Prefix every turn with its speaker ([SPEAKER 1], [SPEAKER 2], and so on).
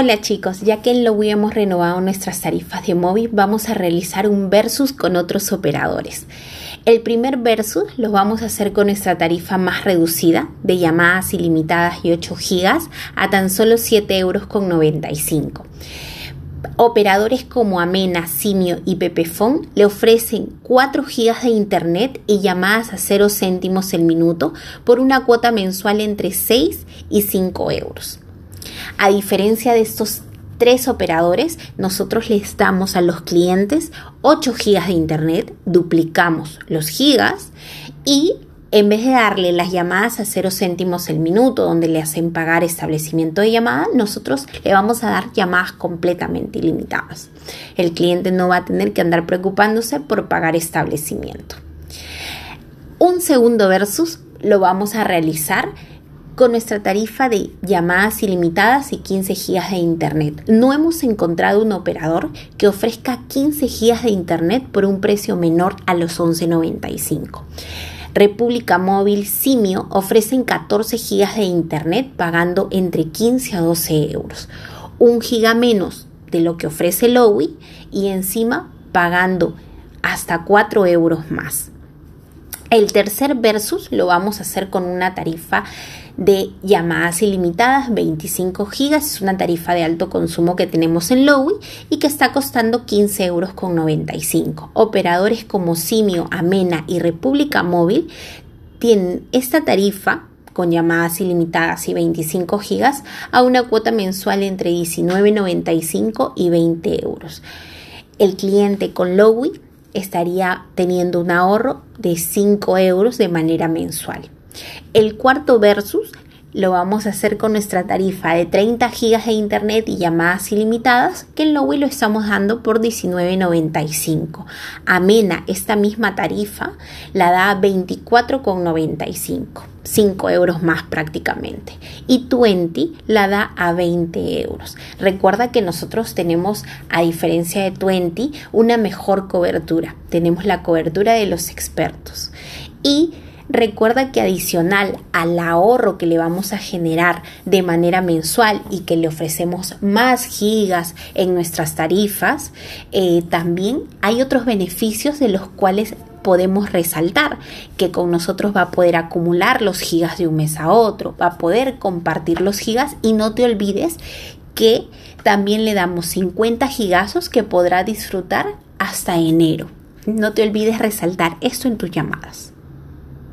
[SPEAKER 1] Hola chicos, ya que en Lowy hemos renovado nuestras tarifas de móvil, vamos a realizar un versus con otros operadores. El primer versus lo vamos a hacer con nuestra tarifa más reducida de llamadas ilimitadas y 8 GB a tan solo 7,95 euros. Operadores como Amena, Simio y Pepefon le ofrecen 4 GB de internet y llamadas a 0 céntimos el minuto por una cuota mensual entre 6 y 5 euros. A diferencia de estos tres operadores, nosotros les damos a los clientes 8 GB de internet, duplicamos los gigas y en vez de darle las llamadas a 0 céntimos el minuto, donde le hacen pagar establecimiento de llamada, nosotros le vamos a dar llamadas completamente ilimitadas. El cliente no va a tener que andar preocupándose por pagar establecimiento. Un segundo versus lo vamos a realizar con nuestra tarifa de llamadas ilimitadas y 15 GB de internet. No hemos encontrado un operador que ofrezca 15 GB de internet por un precio menor a los 11.95. República Móvil Simio ofrecen 14 GB de internet pagando entre 15 a 12 euros. Un giga menos de lo que ofrece Lowy y encima pagando hasta 4 euros más. El tercer versus lo vamos a hacer con una tarifa de llamadas ilimitadas, 25 gigas, es una tarifa de alto consumo que tenemos en Lowy y que está costando 15 euros con 95. Operadores como Simio, Amena y República Móvil tienen esta tarifa con llamadas ilimitadas y 25 gigas a una cuota mensual entre 19,95 y 20 euros. El cliente con Lowy estaría teniendo un ahorro de 5 euros de manera mensual. El cuarto versus lo vamos a hacer con nuestra tarifa de 30 GB de internet y llamadas ilimitadas, que en Lowy lo estamos dando por 19.95. Amena, esta misma tarifa, la da a 24,95. 5 euros más prácticamente. Y 20 la da a 20 euros. Recuerda que nosotros tenemos, a diferencia de 20, una mejor cobertura. Tenemos la cobertura de los expertos. Y Recuerda que adicional al ahorro que le vamos a generar de manera mensual y que le ofrecemos más gigas en nuestras tarifas, eh, también hay otros beneficios de los cuales podemos resaltar que con nosotros va a poder acumular los gigas de un mes a otro, va a poder compartir los gigas y no te olvides que también le damos 50 gigazos que podrá disfrutar hasta enero. No te olvides resaltar esto en tus llamadas.